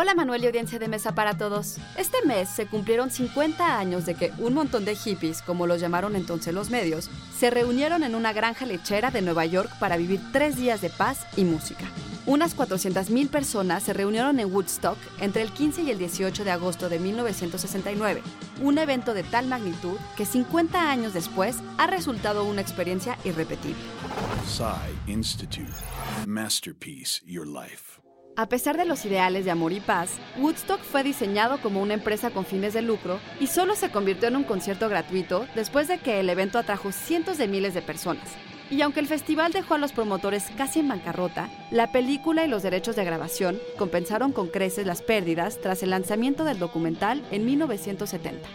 Hola Manuel y audiencia de mesa para todos. Este mes se cumplieron 50 años de que un montón de hippies, como los llamaron entonces los medios, se reunieron en una granja lechera de Nueva York para vivir tres días de paz y música. Unas 400.000 personas se reunieron en Woodstock entre el 15 y el 18 de agosto de 1969, un evento de tal magnitud que 50 años después ha resultado una experiencia irrepetible. Institute. Masterpiece Your Life. A pesar de los ideales de amor y paz, Woodstock fue diseñado como una empresa con fines de lucro y solo se convirtió en un concierto gratuito después de que el evento atrajo cientos de miles de personas. Y aunque el festival dejó a los promotores casi en bancarrota, la película y los derechos de grabación compensaron con creces las pérdidas tras el lanzamiento del documental en 1970.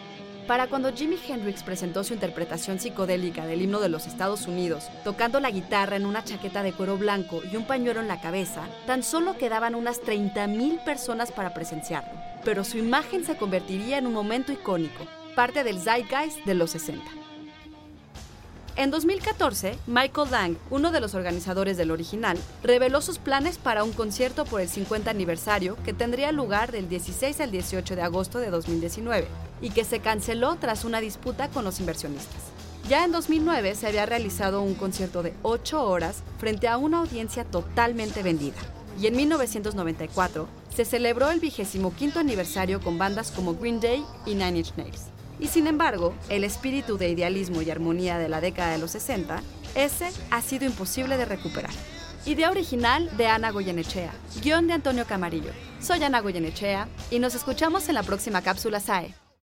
Para cuando Jimi Hendrix presentó su interpretación psicodélica del himno de los Estados Unidos, tocando la guitarra en una chaqueta de cuero blanco y un pañuelo en la cabeza, tan solo quedaban unas 30.000 personas para presenciarlo. Pero su imagen se convertiría en un momento icónico, parte del zeitgeist de los 60. En 2014, Michael Lang, uno de los organizadores del original, reveló sus planes para un concierto por el 50 aniversario que tendría lugar del 16 al 18 de agosto de 2019 y que se canceló tras una disputa con los inversionistas. Ya en 2009 se había realizado un concierto de 8 horas frente a una audiencia totalmente vendida. Y en 1994 se celebró el 25 aniversario con bandas como Green Day y Nine Inch Nails. Y sin embargo, el espíritu de idealismo y armonía de la década de los 60, ese ha sido imposible de recuperar. Idea original de Ana Goyenechea, guion de Antonio Camarillo. Soy Ana Goyenechea y nos escuchamos en la próxima cápsula SAE.